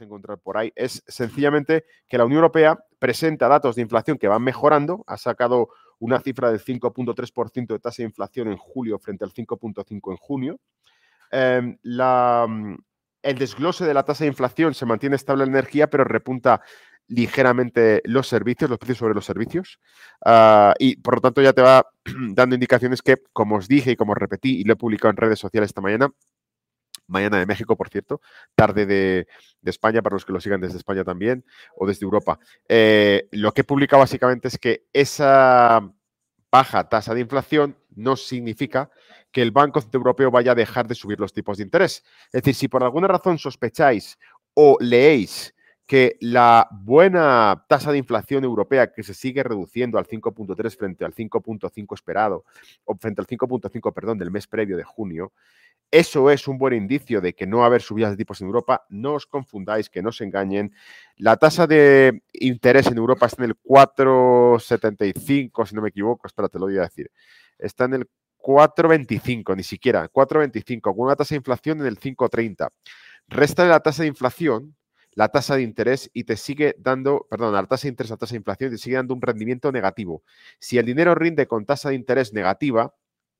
a encontrar por ahí, es sencillamente que la Unión Europea presenta datos de inflación que van mejorando, ha sacado una cifra del 5.3% de tasa de inflación en julio frente al 5.5% en junio. Em, el desglose de la tasa de inflación se mantiene estable en energía, pero repunta ligeramente los servicios, los precios sobre los servicios. Ah, y por lo tanto ya te va dando indicaciones que, como os dije y como repetí y lo he publicado en redes sociales esta mañana, mañana de México, por cierto, tarde de, España, para los que lo sigan desde España también, o desde Europa. Eh, lo que he publicado básicamente es que esa baja tasa de inflación no significa que el Banco Central Europeo vaya a dejar de subir los tipos de interés. Es decir, si por alguna razón sospecháis o leéis que la buena tasa de inflación europea que se sigue reduciendo al 5.3 frente al 5.5 esperado, o frente al 5.5, perdón, del mes previo de junio, eso es un buen indicio de que no va a haber subidas de tipos en Europa. No os confundáis, que no se engañen. La tasa de interés en Europa está en el 4,75, si no me equivoco. Espera, te lo voy a decir. Está en el 4,25, ni siquiera. 4,25, con una tasa de inflación en el 5,30. Resta de la tasa de inflación la tasa de interés y te sigue dando, perdón, la tasa de interés, la tasa de inflación te sigue dando un rendimiento negativo. Si el dinero rinde con tasa de interés negativa,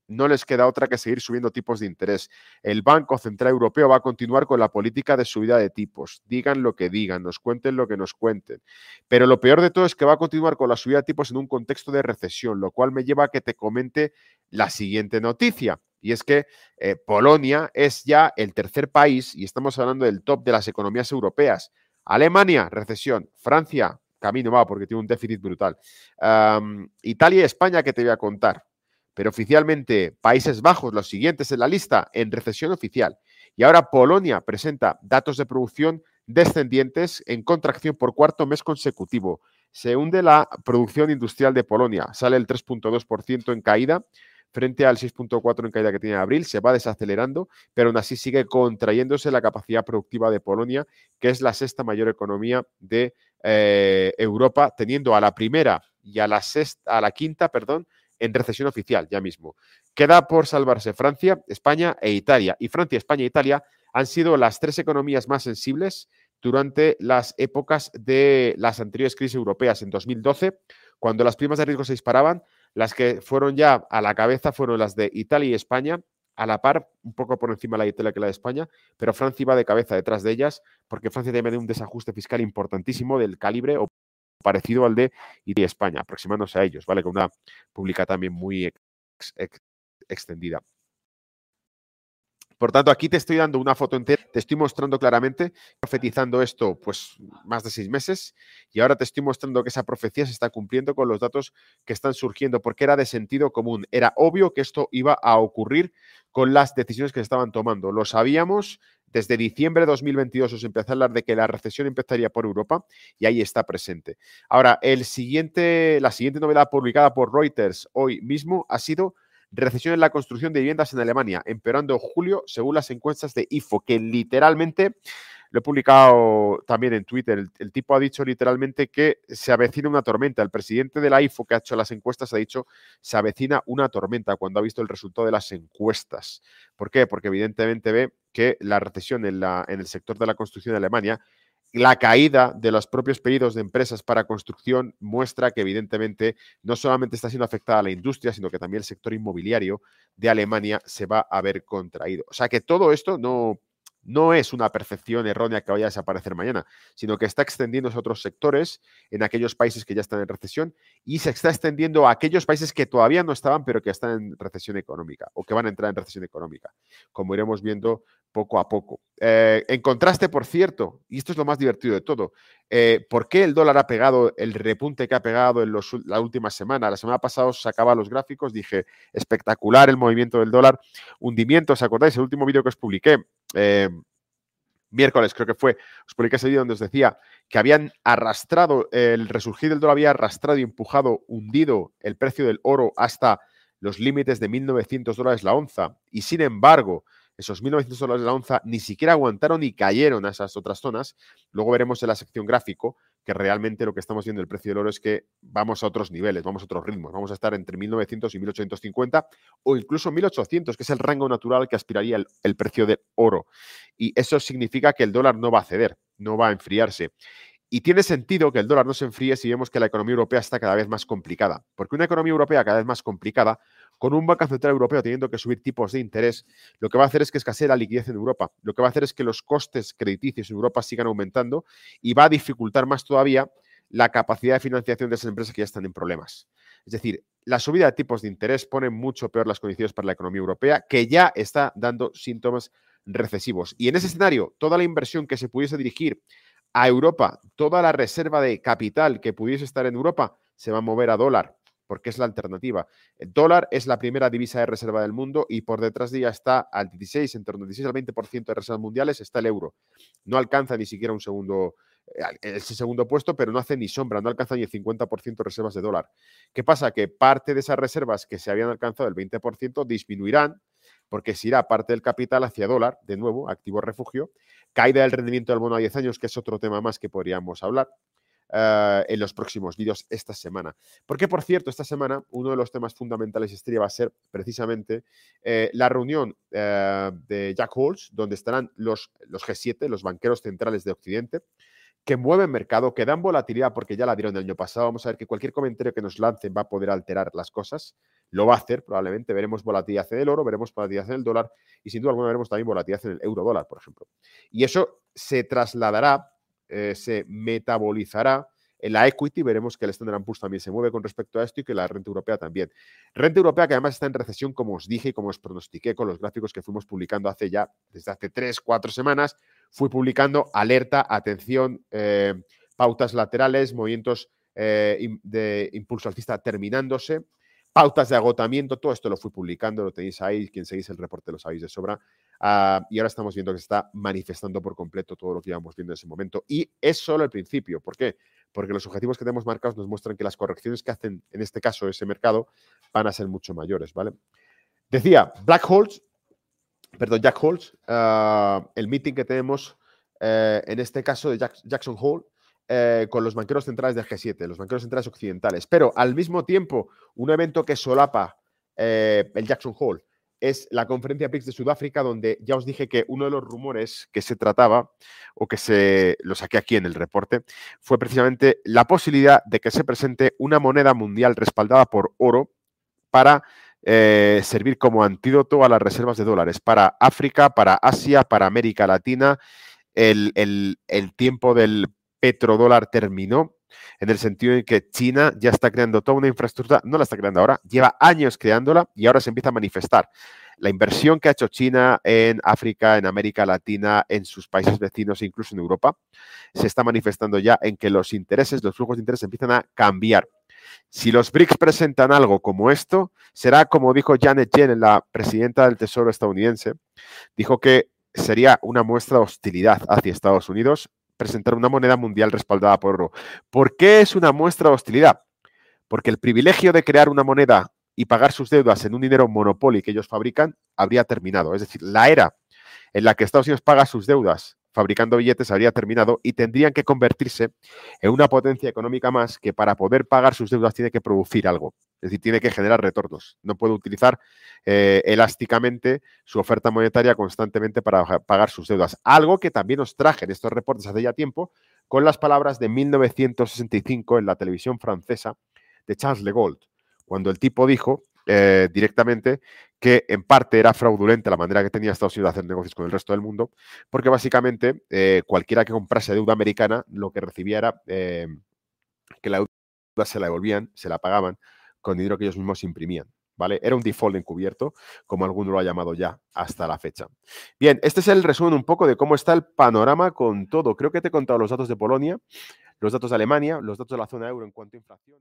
no les queda otra que seguir subiendo tipos de interés. El Banco Central Europeo va a continuar con la política de subida de tipos. Digan lo que digan, nos cuenten lo que nos cuenten. Pero lo peor de todo es que va a continuar con la subida de tipos en un contexto de recesión, lo cual me lleva a que te comente la siguiente noticia. Y es que eh, Polonia es ya el tercer país, y estamos hablando del top de las economías europeas. Alemania, recesión. Francia, camino va porque tiene un déficit brutal. Italia y España, que te voy a contar pero oficialmente Países Bajos, los siguientes en la lista, en recesión oficial. Y ahora Polonia presenta datos de producción descendientes en contracción por cuarto mes consecutivo. Se hunde la producción industrial de Polonia, sale el 3.2% en caída frente al 6.4% en caída que tiene en abril, se va desacelerando, pero aún así sigue contrayéndose la capacidad productiva de Polonia, que es la sexta mayor economía de eh, Europa, teniendo a la primera y a la, sexta, a la quinta, perdón, en recesión oficial ya mismo. Queda por salvarse Francia, España e Italia. Y Francia, España e Italia han sido las tres economías más sensibles durante las épocas de las anteriores crisis europeas en 2012, cuando las primas de riesgo se disparaban, las que fueron ya a la cabeza fueron las de Italia y España, a la par, un poco por encima de la de Italia que la de España, pero Francia iba de cabeza detrás de ellas, porque Francia tiene un desajuste fiscal importantísimo del calibre parecido al de España, aproximándose a ellos, ¿vale? Con una pública también muy extendida. Por tanto, aquí te estoy dando una foto entera, te estoy mostrando claramente, profetizando esto pues más de seis meses, y ahora te estoy mostrando que esa profecía se está cumpliendo con los datos que están surgiendo, porque era de sentido común. Era obvio que esto iba a ocurrir con las decisiones que se estaban tomando. Lo sabíamos, desde diciembre de 2022 os empezó a hablar de que la recesión empezaría por Europa y ahí está presente. Ahora, la siguiente novedad publicada por Reuters hoy mismo ha sido recesión en la construcción de viviendas en Alemania, empeorando julio según las encuestas de IFO, que literalmente he publicado también en Twitter. El, tipo ha dicho literalmente que se avecina una tormenta. El presidente de la IFO que ha hecho las encuestas ha dicho se avecina una tormenta cuando ha visto el resultado de las encuestas. ¿Por qué? Porque evidentemente ve que la recesión en, en el sector de la construcción de Alemania la caída de los propios pedidos de empresas para construcción muestra que evidentemente no solamente está siendo afectada la industria, sino que también el sector inmobiliario de Alemania se va a ver contraído. O sea que todo esto no, no es una percepción errónea que vaya a desaparecer mañana, sino que está extendiéndose a otros sectores en aquellos países que ya están en recesión y se está extendiendo a aquellos países que todavía no estaban, pero que están en recesión económica o que van a entrar en recesión económica, como iremos viendo poco a poco. Eh, en contraste, por cierto, y esto es lo más divertido de todo, eh, ¿por qué el dólar ha pegado el repunte que ha pegado en la última semana? La semana pasada os sacaba los gráficos, dije, espectacular el movimiento del dólar, hundimiento, ¿os acordáis? El último vídeo que os publiqué, eh, miércoles creo que fue, os publiqué ese vídeo donde os decía que habían arrastrado, el resurgir del dólar había arrastrado y empujado, hundido el precio del oro hasta los límites de 1.900 dólares la onza. Y sin embargo, esos 1.900 dólares la onza ni siquiera aguantaron y cayeron a esas otras zonas. Luego veremos en la sección gráfico que realmente lo que estamos viendo el precio del oro es que vamos a otros niveles, vamos a otros ritmos. Vamos a estar entre 1.900 y 1.850 o incluso 1.800, que es el rango natural que aspiraría el, el precio del oro. Y eso significa que el dólar no va a ceder. no va a enfriarse. Y tiene sentido que el dólar no se enfríe si vemos que la economía europea está cada vez más complicada. Porque una economía europea cada vez más complicada, con un Banco Central Europeo teniendo que subir tipos de interés, lo que va a hacer es que escasee la liquidez en Europa. Lo que va a hacer es que los costes crediticios en Europa sigan aumentando y va a dificultar más todavía la capacidad de financiación de esas empresas que ya están en problemas. Es decir, la subida de tipos de interés pone mucho peor las condiciones para la economía europea, que ya está dando síntomas recesivos. Y en ese escenario, toda la inversión que se pudiese dirigir a Europa, toda la reserva de capital que pudiese estar en Europa, se va a mover a dólar, porque es la alternativa. El dólar es la primera divisa de reserva del mundo y por detrás de ella está al 16, en torno al 16 al 20% de reservas mundiales está el euro. No alcanza ni siquiera un segundo ese segundo puesto, pero no hace ni sombra, no alcanza ni el 50% de reservas de dólar. ¿Qué pasa? Que parte de esas reservas que se habían alcanzado el 20% disminuirán porque se irá parte del capital hacia dólar, de nuevo, activo refugio, caída del rendimiento del bono a 10 años, que es otro tema más que podríamos hablar. Eh, en los próximos vídeos esta semana. Porque, por cierto, esta semana uno de los temas fundamentales estrella va a ser precisamente eh, la reunión eh, de Jack Halls, donde estarán los, los G7, los banqueros centrales de Occidente, que mueven mercado, que dan volatilidad porque ya la dieron el año pasado. Vamos a ver que cualquier comentario que nos lancen va a poder alterar las cosas. Lo va a hacer probablemente. Veremos volatilidad en el oro, veremos volatilidad en el dólar y sin duda alguna veremos también volatilidad en el euro dólar, por ejemplo. Y eso se trasladará, eh, se metabolizará en la equity veremos que el Standard Poor's también se mueve con respecto a esto y que la renta europea también. Renta europea que además está en recesión, como os dije y como os pronostiqué con los gráficos que fuimos publicando hace ya, desde hace tres, cuatro semanas, fui publicando alerta, atención, eh, pautas laterales, movimientos eh, de impulso alcista terminándose, pautas de agotamiento, todo esto lo fui publicando, lo tenéis ahí, quien seguís el reporte lo sabéis de sobra. Ah, y ahora estamos viendo que se está manifestando por completo todo lo que íbamos viendo en ese momento. Y es solo el principio. ¿Por qué? Porque los objetivos que tenemos marcados nos muestran que las correcciones que hacen, en este caso, ese mercado, van a ser mucho mayores, ¿vale? Decía, Black Holes perdón, Jack Halls, ah, el meeting que tenemos eh, en este caso de Jackson Hole eh, con los banqueros centrales del G7, los banqueros centrales occidentales. Pero al mismo tiempo, un evento que solapa eh, el Jackson Hole es la conferencia PRIX de Sudáfrica, donde ya os dije que uno de los rumores que se trataba, o que se lo saqué aquí en el reporte, fue precisamente la posibilidad de que se presente una moneda mundial respaldada por oro para eh, servir como antídoto a las reservas de dólares para África, para Asia, para América Latina. El, tiempo del petrodólar terminó en el sentido en que China ya está creando toda una infraestructura, no la está creando ahora, lleva años creándola y ahora se empieza a manifestar. La inversión que ha hecho China en África, en América Latina, en sus países vecinos incluso en Europa, se está manifestando ya en que los intereses, los flujos de interés empiezan a cambiar. Si los BRICS presentan algo como esto, será como dijo Janet Yellen, la presidenta del Tesoro estadounidense, dijo que sería una muestra de hostilidad hacia Estados Unidos presentar una moneda mundial respaldada por oro. ¿Por qué es una muestra de hostilidad? Porque el privilegio de crear una moneda y pagar sus deudas en un dinero monopolio que ellos fabrican habría terminado. Es decir, la era en la que Estados Unidos paga sus deudas fabricando billetes habría terminado y tendrían que convertirse en una potencia económica más que para poder pagar sus deudas tiene que producir algo. Es decir, tiene que generar retornos. No puede utilizar eh, elásticamente su oferta monetaria constantemente para pagar sus deudas. Algo que también os traje en estos reportes hace ya tiempo con las palabras de 1965 en la televisión francesa de Charles Le Gault, cuando el tipo dijo eh, directamente que en parte era fraudulenta la manera que tenía Estados Unidos de hacer negocios con el resto del mundo, porque básicamente eh, cualquiera que comprase deuda americana lo que recibía era que la deuda se la devolvían, se la pagaban con dinero que ellos mismos imprimían. ¿Vale? Era un default encubierto, como alguno lo ha llamado ya hasta la fecha. Bien, este es el resumen un poco de cómo está el panorama con todo. Creo que te he contado los datos de Polonia, los datos de Alemania, los datos de la zona euro en cuanto a inflación.